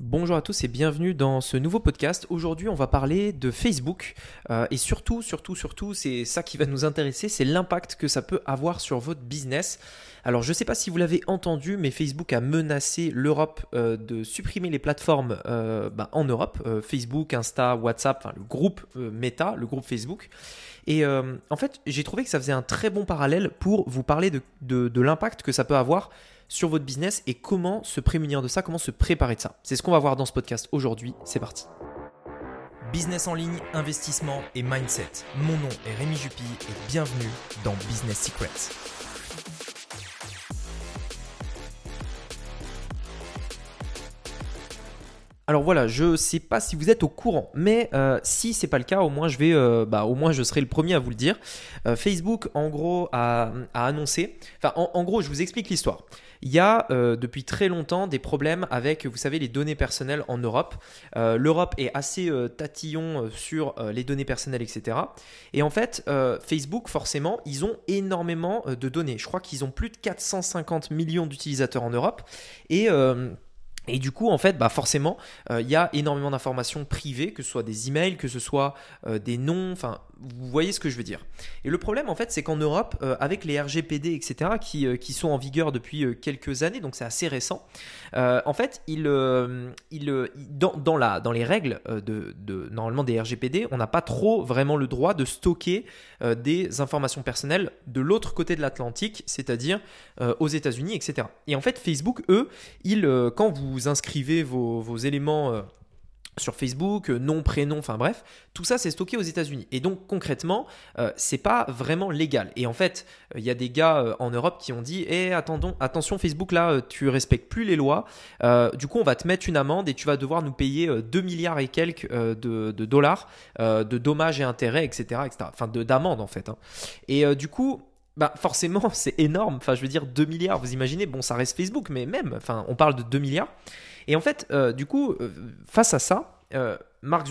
Bonjour à tous et bienvenue dans ce nouveau podcast. Aujourd'hui, on va parler de Facebook euh, et surtout, surtout, surtout, c'est ça qui va nous intéresser, c'est l'impact que ça peut avoir sur votre business. Alors, je ne sais pas si vous l'avez entendu, mais Facebook a menacé l'Europe euh, de supprimer les plateformes euh, bah, en Europe, Facebook, Insta, WhatsApp, le groupe Meta, le groupe Facebook. Et en fait, j'ai trouvé que ça faisait un très bon parallèle pour vous parler de l'impact que ça peut avoir sur votre business et comment se prémunir de ça, comment se préparer de ça. C'est ce qu'on va voir dans ce podcast aujourd'hui. C'est parti. Business en ligne, investissement et mindset. Mon nom est Rémi Jupy et bienvenue dans Business Secrets. Alors voilà, je ne sais pas si vous êtes au courant, mais euh, si c'est pas le cas, au moins je vais, euh, bah, au moins je serai le premier à vous le dire. Euh, Facebook, en gros, a, annoncé. Enfin, en, gros, je vous explique l'histoire. Il y a depuis très longtemps des problèmes avec, vous savez, les données personnelles en Europe. L'Europe est assez tatillon sur les données personnelles, etc. Et en fait, Facebook, forcément, ils ont énormément de données. Je crois qu'ils ont plus de 450 millions d'utilisateurs en Europe et et du coup, en fait, bah forcément, euh, il y a énormément d'informations privées, que ce soit des emails, que ce soit euh, des noms, enfin, vous voyez ce que je veux dire. Et le problème, en fait, c'est qu'en Europe, euh, avec les RGPD, etc., qui, qui, sont en vigueur depuis quelques années, donc c'est assez récent, en fait, il, il, dans, dans, la, dans les règles de, de, normalement des RGPD, on n'a pas trop vraiment le droit de stocker des informations personnelles de l'autre côté de l'Atlantique, c'est-à-dire aux États-Unis, etc. Et en fait, Facebook, eux, ils, quand vous inscrivez vos, éléments euh, sur Facebook, euh, nom, prénom, enfin bref, tout ça c'est stocké aux États-Unis. Et donc concrètement, euh, c'est pas vraiment légal. Et en fait, il y a des gars en Europe qui ont dit "Eh attendons, attention Facebook là, tu respectes plus les lois. du coup, on va te mettre une amende et tu vas devoir nous payer 2 milliards et quelques de, dollars de dommages et intérêts, etc., etc. Enfin de d'amende en fait. Hein. Et du coup, bah forcément, c'est énorme. Enfin, je veux dire, 2 milliards, vous imaginez, bon, ça reste Facebook, mais même, enfin, on parle de 2 milliards. Et en fait, euh, du coup, euh, face à ça, euh, Mark,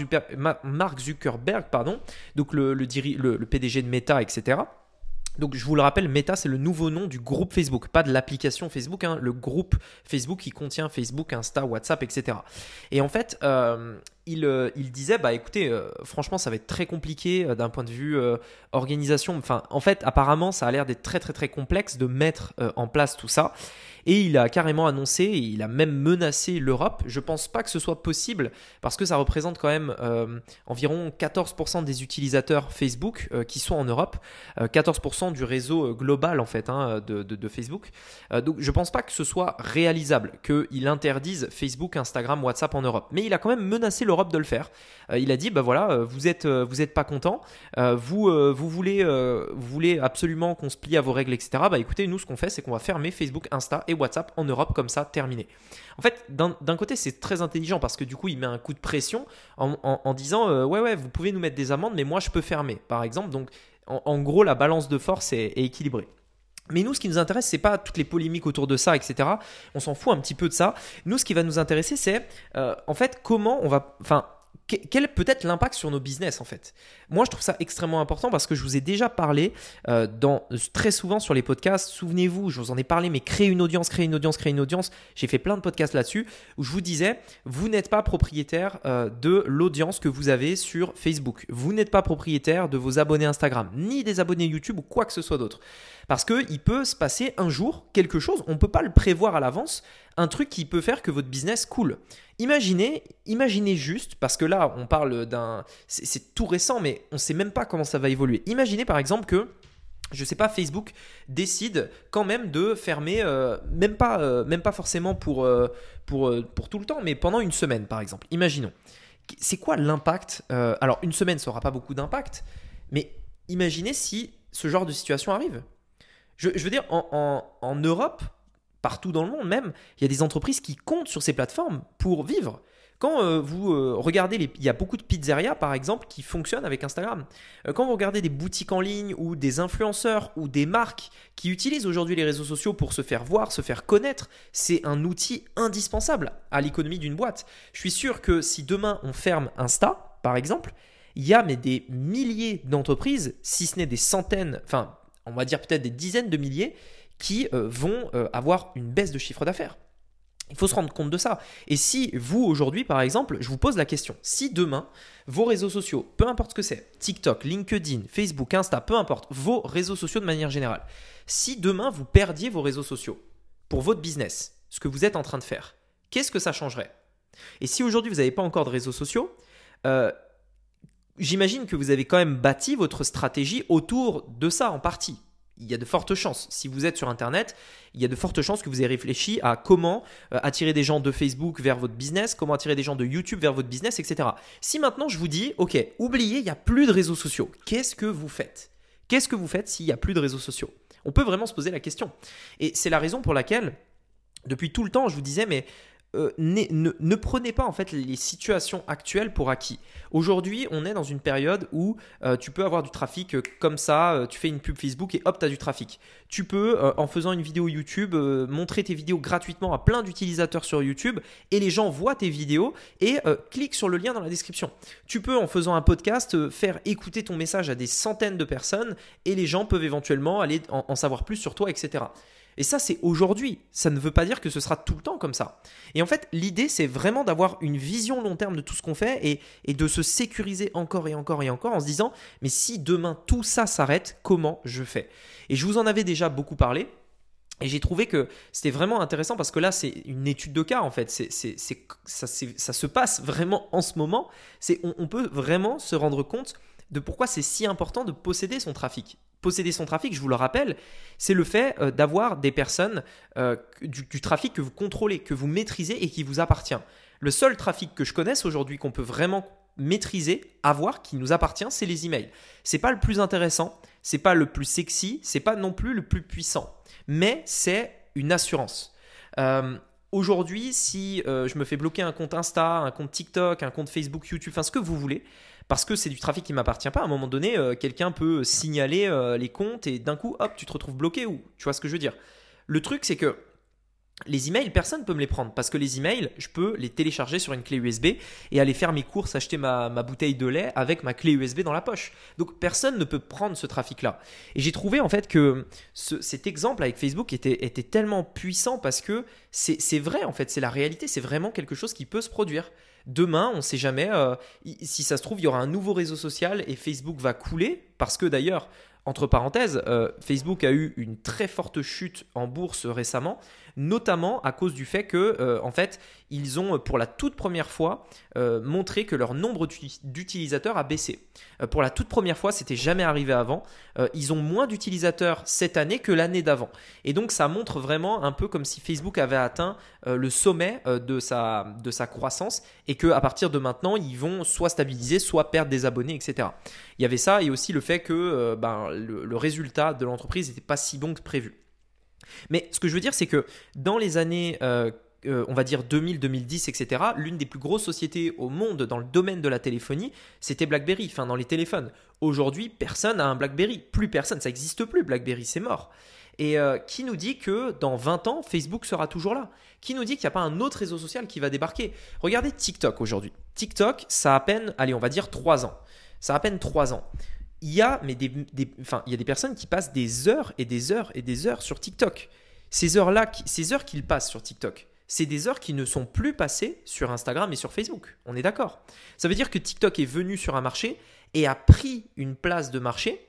Zuckerberg, pardon, donc le, PDG de Meta, etc., donc je vous le rappelle, Meta, c'est le nouveau nom du groupe Facebook, pas de l'application Facebook, hein, le groupe Facebook qui contient Facebook, Insta, WhatsApp, etc. Et en fait, il, il, disait, bah écoutez, franchement, ça va être très compliqué d'un point de vue organisation. Enfin, en fait, apparemment, ça a l'air d'être très très très complexe de mettre en place tout ça. Et il a carrément annoncé, il a même menacé l'Europe. Je pense pas que ce soit possible parce que ça représente quand même euh, environ 14% des utilisateurs Facebook euh, qui sont en Europe, 14% euh, du réseau global en fait hein, de, de, Facebook. donc je pense pas que ce soit réalisable qu'il interdise Facebook, Instagram, WhatsApp en Europe. Mais il a quand même menacé l'Europe de le faire. il a dit bah voilà, vous êtes vous êtes pas content, vous vous voulez voulez absolument qu'on se plie à vos règles etc. Bah écoutez, nous ce qu'on fait c'est qu'on va fermer Facebook, Insta et WhatsApp en Europe comme ça, terminé. En fait, d'un côté, c'est très intelligent parce que du coup, il met un coup de pression en, disant euh, ouais, ouais, vous pouvez nous mettre des amendes, mais moi, je peux fermer, par exemple. Donc, en, gros, la balance de force est, équilibrée. Mais nous, ce qui nous intéresse, c'est pas toutes les polémiques autour de ça, etc. On s'en fout un petit peu de ça. Nous, ce qui va nous intéresser, c'est euh, en fait comment on va, enfin, quel peut être l'impact sur nos business en fait? Moi je trouve ça extrêmement important parce que je vous ai déjà parlé euh, dans, très souvent sur les podcasts, souvenez-vous, je vous en ai parlé, mais créer une audience, créer une audience, créer une audience, j'ai fait plein de podcasts là-dessus où je vous disais, vous n'êtes pas propriétaire euh, de l'audience que vous avez sur Facebook, vous n'êtes pas propriétaire de vos abonnés Instagram, ni des abonnés YouTube ou quoi que ce soit d'autre. Parce qu'il peut se passer un jour quelque chose, on ne peut pas le prévoir à l'avance, un truc qui peut faire que votre business coule. Imaginez, imaginez juste, parce que là on parle d'un... C'est tout récent, mais on ne sait même pas comment ça va évoluer. Imaginez par exemple que je sais pas, Facebook décide quand même de fermer, euh, même, pas, euh, même pas forcément pour, euh, pour tout le temps, mais pendant une semaine par exemple. Imaginons. C'est quoi l'impact Alors une semaine, ça n'aura pas beaucoup d'impact, mais imaginez si ce genre de situation arrive. Je, veux dire, en, Europe, partout dans le monde même, il y a des entreprises qui comptent sur ces plateformes pour vivre. Quand euh, vous euh, regardez, les, il y a beaucoup de pizzerias par exemple qui fonctionnent avec Instagram. Euh, quand vous regardez des boutiques en ligne ou des influenceurs ou des marques qui utilisent aujourd'hui les réseaux sociaux pour se faire voir, se faire connaître, c'est un outil indispensable à l'économie d'une boîte. Je suis sûr que si demain on ferme Insta, par exemple, il y a mais des milliers d'entreprises, si ce n'est des centaines, enfin on va dire peut-être des dizaines de milliers, qui euh, vont euh, avoir une baisse de chiffre d'affaires. Il faut se rendre compte de ça. Et si vous, aujourd'hui, par exemple, je vous pose la question, si demain, vos réseaux sociaux, peu importe ce que c'est, TikTok, LinkedIn, Facebook, Insta, peu importe, vos réseaux sociaux de manière générale, si demain vous perdiez vos réseaux sociaux pour votre business, ce que vous êtes en train de faire, qu'est-ce que ça changerait? Et si aujourd'hui vous n'avez pas encore de réseaux sociaux, euh, j'imagine que vous avez quand même bâti votre stratégie autour de ça en partie il y a de fortes chances. Si vous êtes sur Internet, il y a de fortes chances que vous ayez réfléchi à comment euh, attirer des gens de Facebook vers votre business, comment attirer des gens de YouTube vers votre business, etc. Si maintenant je vous dis, ok, oubliez, il n'y a plus de réseaux sociaux, qu'est-ce que vous faites? Qu'est-ce que vous faites s'il n'y a plus de réseaux sociaux? On peut vraiment se poser la question. Et c'est la raison pour laquelle, depuis tout le temps, je vous disais, mais euh, ne, prenez pas en fait les situations actuelles pour acquis. Aujourd'hui, on est dans une période où euh, tu peux avoir du trafic euh, comme ça, tu fais une pub Facebook et hop, tu as du trafic. Tu peux, en faisant une vidéo YouTube, montrer tes vidéos gratuitement à plein d'utilisateurs sur YouTube et les gens voient tes vidéos et cliquent sur le lien dans la description. Tu peux, en faisant un podcast, faire écouter ton message à des centaines de personnes et les gens peuvent éventuellement aller en savoir plus sur toi, etc. Et ça, c'est aujourd'hui. Ça ne veut pas dire que ce sera tout le temps comme ça. Et en fait, l'idée, c'est vraiment d'avoir une vision long terme de tout ce qu'on fait et, de se sécuriser encore et encore et encore en se disant, mais si demain tout ça s'arrête, comment je fais? Et je vous en avais déjà beaucoup parlé. Et j'ai trouvé que c'était vraiment intéressant parce que là, c'est une étude de cas en fait. C'est, ça, se passe vraiment en ce moment. On peut vraiment se rendre compte de pourquoi c'est si important de posséder son trafic posséder son trafic, je vous le rappelle, c'est le fait euh, d'avoir des personnes, euh, du, trafic que vous contrôlez, que vous maîtrisez et qui vous appartient. Le seul trafic que je connaisse aujourd'hui qu'on peut vraiment maîtriser, avoir, qui nous appartient, c'est les emails. C'est pas le plus intéressant, c'est pas le plus sexy, c'est pas non plus le plus puissant, mais c'est une assurance. Euh, aujourd'hui, si je me fais bloquer un compte Insta, un compte TikTok, un compte Facebook, YouTube, enfin ce que vous voulez, parce que c'est du trafic qui m'appartient pas. À un moment donné, euh, quelqu'un peut signaler euh, les comptes et d'un coup, hop, tu te retrouves bloqué ou tu vois ce que je veux dire? Le truc, c'est que les emails, personne ne peut me les prendre parce que les emails, je peux les télécharger sur une clé USB et aller faire mes courses, acheter ma, bouteille de lait avec ma clé USB dans la poche. Donc personne ne peut prendre ce trafic-là. Et j'ai trouvé en fait que cet exemple avec Facebook était, était tellement puissant parce que c'est vrai en fait, c'est la réalité, c'est vraiment quelque chose qui peut se produire. Demain, on ne sait jamais, euh, si ça se trouve, il y aura un nouveau réseau social et Facebook va couler, parce que d'ailleurs, entre parenthèses, euh, Facebook a eu une très forte chute en bourse récemment notamment à cause du fait que, euh, fait, ils ont pour la toute première fois euh, montré que leur nombre d'utilisateurs a baissé. Euh, pour la toute première fois, c'était jamais arrivé avant. ils ont moins d'utilisateurs cette année que l'année d'avant. Et donc, ça montre vraiment un peu comme si Facebook avait atteint le sommet de, sa, croissance et qu'à partir de maintenant, ils vont soit stabiliser, soit perdre des abonnés, etc. Il y avait ça et aussi le fait que ben, le résultat de l'entreprise n'était pas si bon que prévu. Mais ce que je veux dire, c'est que dans les années, euh, euh, on va dire 2000, 2010, etc., l'une des plus grosses sociétés au monde dans le domaine de la téléphonie, c'était BlackBerry, enfin dans les téléphones. Aujourd'hui, personne n'a un BlackBerry. Plus personne, ça n'existe plus. BlackBerry, c'est mort. Et euh, qui nous dit que dans 20 ans, Facebook sera toujours là? Qui nous dit qu'il n'y a pas un autre réseau social qui va débarquer? Regardez TikTok aujourd'hui. TikTok, ça a à peine, allez, on va dire 3 ans. Ça a à peine 3 ans il y a mais des, enfin, il y a des personnes qui passent des heures et des heures et des heures sur TikTok. Ces heures-là, ces heures qu'ils passent sur TikTok, c'est des heures qui ne sont plus passées sur Instagram et sur Facebook. On est d'accord. Ça veut dire que TikTok est venu sur un marché et a pris une place de marché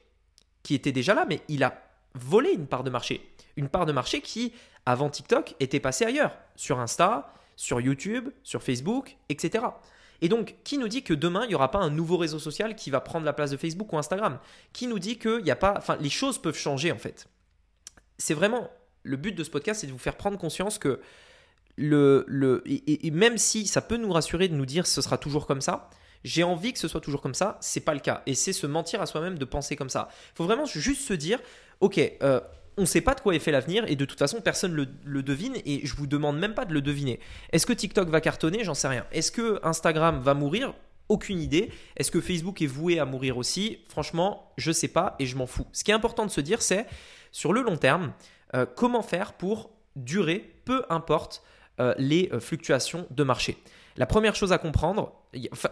qui était déjà là, mais il a volé une part de marché. Une part de marché qui, avant TikTok, était passée ailleurs, sur Insta, sur YouTube, sur Facebook, etc. Et donc, qui nous dit que demain, il n'y aura pas un nouveau réseau social qui va prendre la place de Facebook ou Instagram? Qui nous dit que a pas. Enfin, les choses peuvent changer en fait? C'est vraiment. Le but de ce podcast, c'est de vous faire prendre conscience que. Le, le, et, même si ça peut nous rassurer de nous dire ce sera toujours comme ça, j'ai envie que ce soit toujours comme ça, c'est pas le cas. Et c'est se mentir à soi-même de penser comme ça. Il faut vraiment juste se dire, ok, euh, on ne sait pas de quoi est fait l'avenir et de toute façon personne le, le devine et je vous demande même pas de le deviner. Est-ce que TikTok va cartonner? J'en sais rien. Est-ce que Instagram va mourir? Aucune idée. Est-ce que Facebook est voué à mourir aussi? Franchement, je ne sais pas et je m'en fous. Ce qui est important de se dire, c'est sur le long terme, euh, comment faire pour durer, peu importe euh, les euh, fluctuations de marché. La première chose à comprendre,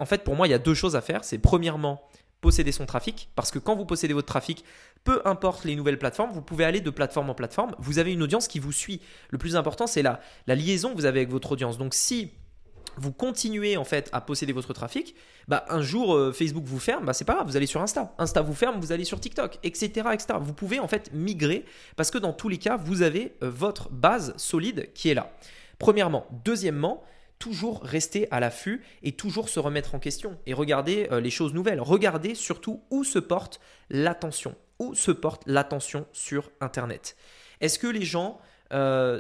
en fait pour moi il y a deux choses à faire. C'est premièrement posséder son trafic, parce que quand vous possédez votre trafic, peu importe les nouvelles plateformes, vous pouvez aller de plateforme en plateforme, vous avez une audience qui vous suit. Le plus important, c'est la, liaison que vous avez avec votre audience. Donc si vous continuez en fait à posséder votre trafic, bah un jour euh, Facebook vous ferme, bah c'est pas grave, vous allez sur Insta. Insta vous ferme, vous allez sur TikTok, etc., etc. Vous pouvez en fait migrer parce que dans tous les cas, vous avez euh, votre base solide qui est là. Premièrement, deuxièmement, toujours rester à l'affût et toujours se remettre en question et regarder euh, les choses nouvelles. Regardez surtout où se porte l'attention, où se porte l'attention sur Internet. Est-ce que les gens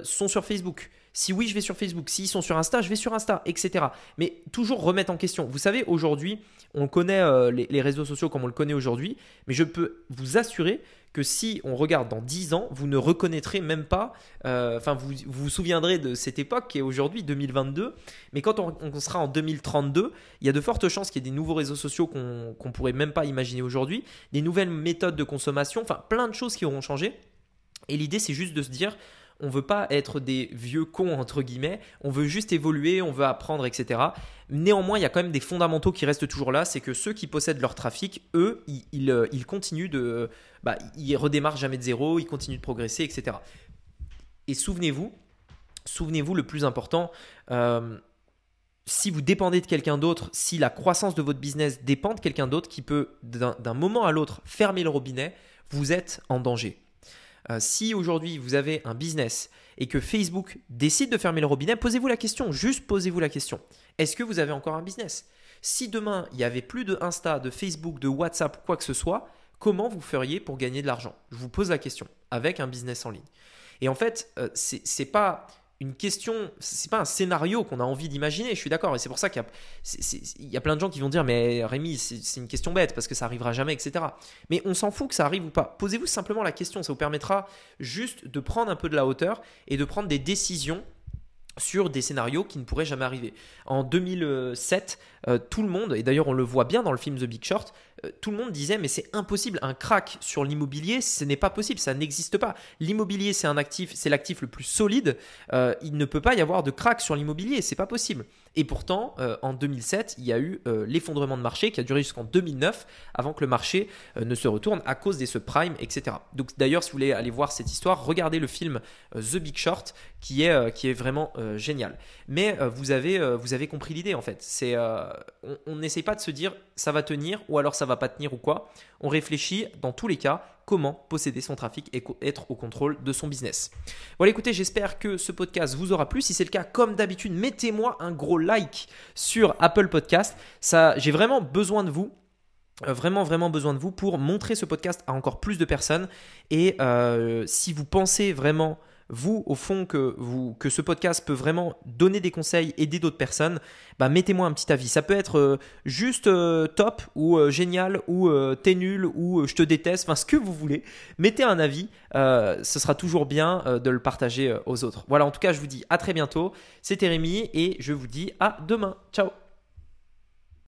sont sur Facebook? Si oui, je vais sur Facebook. S'ils sont sur Insta, je vais sur Insta, etc. Mais toujours remettre en question. Vous savez, aujourd'hui, on connaît euh, les, réseaux sociaux comme on le connaît aujourd'hui, mais je peux vous assurer que si on regarde dans 10 ans, vous ne reconnaîtrez même pas, euh, enfin vous, vous, souviendrez de cette époque qui est aujourd'hui 2022, mais quand on, sera en 2032, il y a de fortes chances qu'il y ait des nouveaux réseaux sociaux qu'on ne pourrait même pas imaginer aujourd'hui, des nouvelles méthodes de consommation, enfin plein de choses qui auront changé. Et l'idée c'est juste de se dire, on veut pas être des vieux cons entre guillemets, on veut juste évoluer, on veut apprendre, etc. Néanmoins, il y a quand même des fondamentaux qui restent toujours là, c'est que ceux qui possèdent leur trafic, eux, ils, euh, continuent de, bah, ils redémarrent jamais de zéro, ils continuent de progresser, etc. Et souvenez-vous, souvenez-vous le plus important. Euh, si vous dépendez de quelqu'un d'autre, si la croissance de votre business dépend de quelqu'un d'autre qui peut d'un moment à l'autre fermer le robinet, vous êtes en danger. Euh, si aujourd'hui vous avez un business et que Facebook décide de fermer le robinet, posez-vous la question, juste posez-vous la question. Est-ce que vous avez encore un business? Si demain il n'y avait plus de Insta, de Facebook, de WhatsApp, quoi que ce soit, comment vous feriez pour gagner de l'argent? Je vous pose la question avec un business en ligne. Et en fait, euh, ce c'est pas une question, c'est pas un scénario qu'on a envie d'imaginer, je suis d'accord, et c'est pour ça qu'il y, a plein de gens qui vont dire mais Rémi, c'est une question bête parce que ça arrivera jamais, etc. Mais on s'en fout que ça arrive ou pas. Posez-vous simplement la question, ça vous permettra juste de prendre un peu de la hauteur et de prendre des décisions sur des scénarios qui ne pourraient jamais arriver. En 2007, euh, tout le monde, et d'ailleurs on le voit bien dans le film The Big Short, tout le monde disait mais c'est impossible, un crack sur l'immobilier, ce n'est pas possible, ça n'existe pas. L'immobilier c'est un actif, c'est l'actif le plus solide, euh, il ne peut pas y avoir de crack sur l'immobilier, c'est pas possible. Et pourtant, en 2007, il y a eu l'effondrement de marché qui a duré jusqu'en 2009 avant que le marché ne se retourne à cause des subprimes, etc. Donc d'ailleurs, si vous voulez aller voir cette histoire, regardez le film The Big Short qui est, qui est vraiment génial. Mais vous, avez, vous avez compris l'idée en fait. C'est on n'essaye pas de se dire ça va tenir ou alors ça va pas tenir ou quoi. On réfléchit dans tous les cas comment posséder son trafic et être au contrôle de son business. Voilà, écoutez, j'espère que ce podcast vous aura plu. Si c'est le cas, comme d'habitude, mettez-moi un gros like sur Apple Podcast. Ça, j'ai vraiment besoin de vous euh, vraiment vraiment besoin de vous pour montrer ce podcast à encore plus de personnes et euh, si vous pensez vraiment vous, au fond, que, ce podcast peut vraiment donner des conseils, aider d'autres personnes, bah, mettez-moi un petit avis. Ça peut être euh, juste euh, top ou euh, génial ou t'es nul ou je te déteste, enfin ce que vous voulez. Mettez un avis, ce sera toujours bien de le partager aux autres. Voilà, en tout cas, je vous dis à très bientôt. C'était Rémi et je vous dis à demain. Ciao